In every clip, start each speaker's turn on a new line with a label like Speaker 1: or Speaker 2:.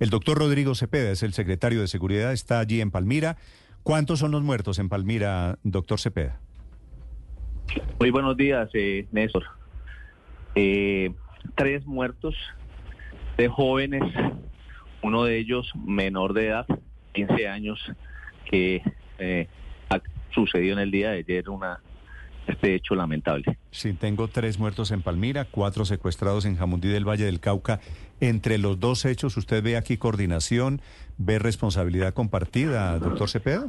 Speaker 1: El doctor Rodrigo Cepeda es el secretario de Seguridad, está allí en Palmira. ¿Cuántos son los muertos en Palmira, doctor Cepeda?
Speaker 2: Muy buenos días, eh, Néstor. Eh, tres muertos de jóvenes uno de ellos menor de edad, 15 años, que eh, ha sucedido en el día de ayer una, este hecho lamentable.
Speaker 1: Sí, tengo tres muertos en Palmira, cuatro secuestrados en Jamundí del Valle del Cauca. Entre los dos hechos, ¿usted ve aquí coordinación, ve responsabilidad compartida, doctor Cepeda?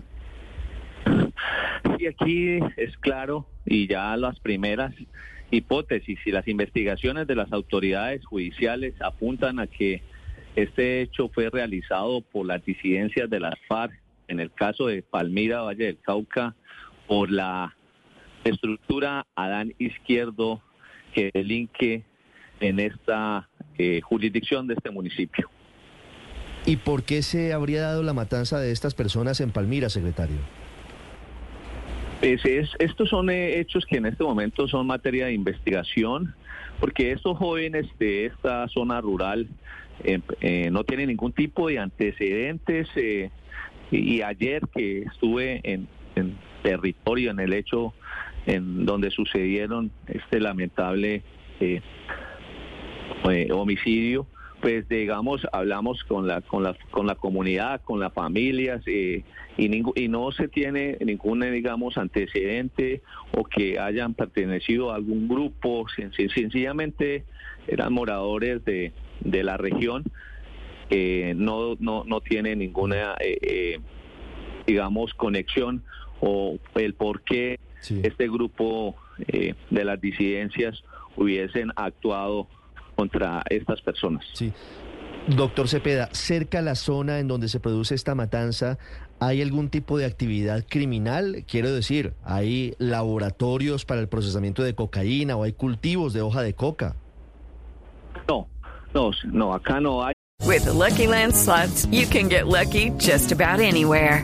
Speaker 2: Sí, aquí es claro y ya las primeras hipótesis y las investigaciones de las autoridades judiciales apuntan a que este hecho fue realizado por las disidencias de las FARC, en el caso de Palmira, Valle del Cauca, por la estructura Adán Izquierdo que delinque en esta eh, jurisdicción de este municipio.
Speaker 3: ¿Y por qué se habría dado la matanza de estas personas en Palmira, secretario?
Speaker 2: Pues estos son eh, hechos que en este momento son materia de investigación, porque estos jóvenes de esta zona rural eh, eh, no tiene ningún tipo de antecedentes eh, y ayer que estuve en, territorio, en el hecho en donde sucedieron este lamentable homicidio, pues digamos hablamos con la con la con la comunidad con las familias y, y no se tiene ningún digamos antecedente o que hayan pertenecido a algún grupo sencillamente eran moradores de de la región eh, no, no, no tiene ninguna, eh, eh, digamos, conexión o el por qué este grupo de las disidencias hubiesen actuado contra estas personas.
Speaker 3: Sí. Doctor Cepeda, cerca a la zona en donde se produce esta matanza, ¿hay algún tipo de actividad criminal? Quiero decir, ¿hay laboratorios para el procesamiento de cocaína o hay cultivos de hoja de coca?
Speaker 2: No, no, no, acá no hay.
Speaker 4: With the Lucky Land slots, you can get lucky just about anywhere.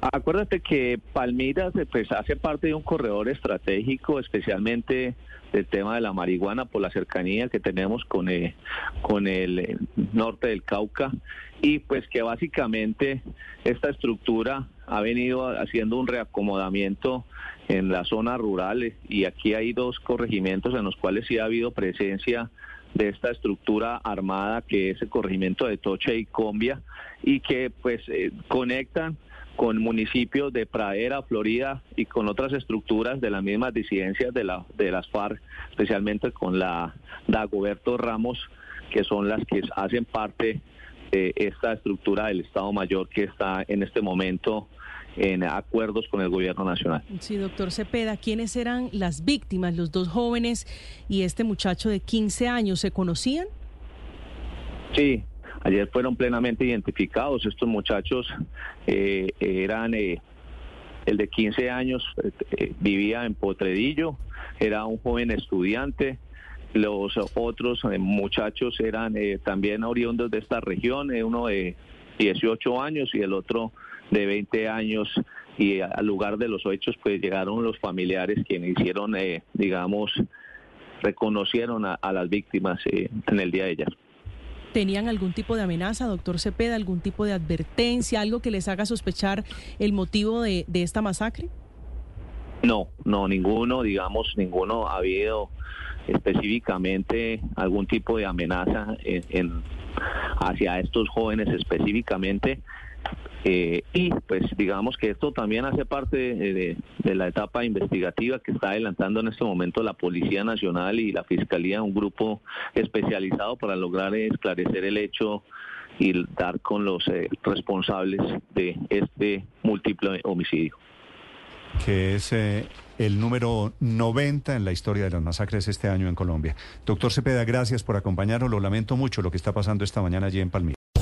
Speaker 2: Acuérdate que Palmira pues, hace parte de un corredor estratégico, especialmente del tema de la marihuana por la cercanía que tenemos con, eh, con el eh, norte del Cauca. Y pues que básicamente esta estructura ha venido haciendo un reacomodamiento en las zonas rurales y aquí hay dos corregimientos en los cuales sí ha habido presencia de esta estructura armada que es el corregimiento de Toche y Combia y que pues eh, conectan con municipios de Pradera, Florida y con otras estructuras de las mismas disidencias de, la, de las FARC, especialmente con la Dagoberto Ramos, que son las que hacen parte de esta estructura del Estado Mayor que está en este momento en acuerdos con el gobierno nacional.
Speaker 5: Sí, doctor Cepeda, ¿quiénes eran las víctimas, los dos jóvenes y este muchacho de 15 años? ¿Se conocían?
Speaker 2: Sí, ayer fueron plenamente identificados. Estos muchachos eh, eran, eh, el de 15 años eh, vivía en Potredillo, era un joven estudiante. Los otros muchachos eran también oriundos de esta región, uno de 18 años y el otro de 20 años y al lugar de los hechos pues llegaron los familiares quienes hicieron, eh, digamos, reconocieron a, las víctimas eh, en el día de ayer.
Speaker 5: ¿Tenían algún tipo de amenaza, doctor Cepeda, algún tipo de advertencia, algo que les haga sospechar el motivo de, esta masacre?
Speaker 2: No, no, ninguno, digamos, ninguno ha habido específicamente algún tipo de amenaza en, hacia estos jóvenes específicamente Eh, y pues digamos que esto también hace parte de, de, la etapa investigativa que está adelantando en este momento la Policía Nacional y la Fiscalía, un grupo especializado para lograr esclarecer el hecho y dar con los eh, responsables de este múltiple homicidio.
Speaker 1: Que es eh, el número 90 en la historia de las masacres este año en Colombia. Doctor Cepeda, gracias por acompañarnos. Lo lamento mucho lo que está pasando esta mañana allí en Palmira.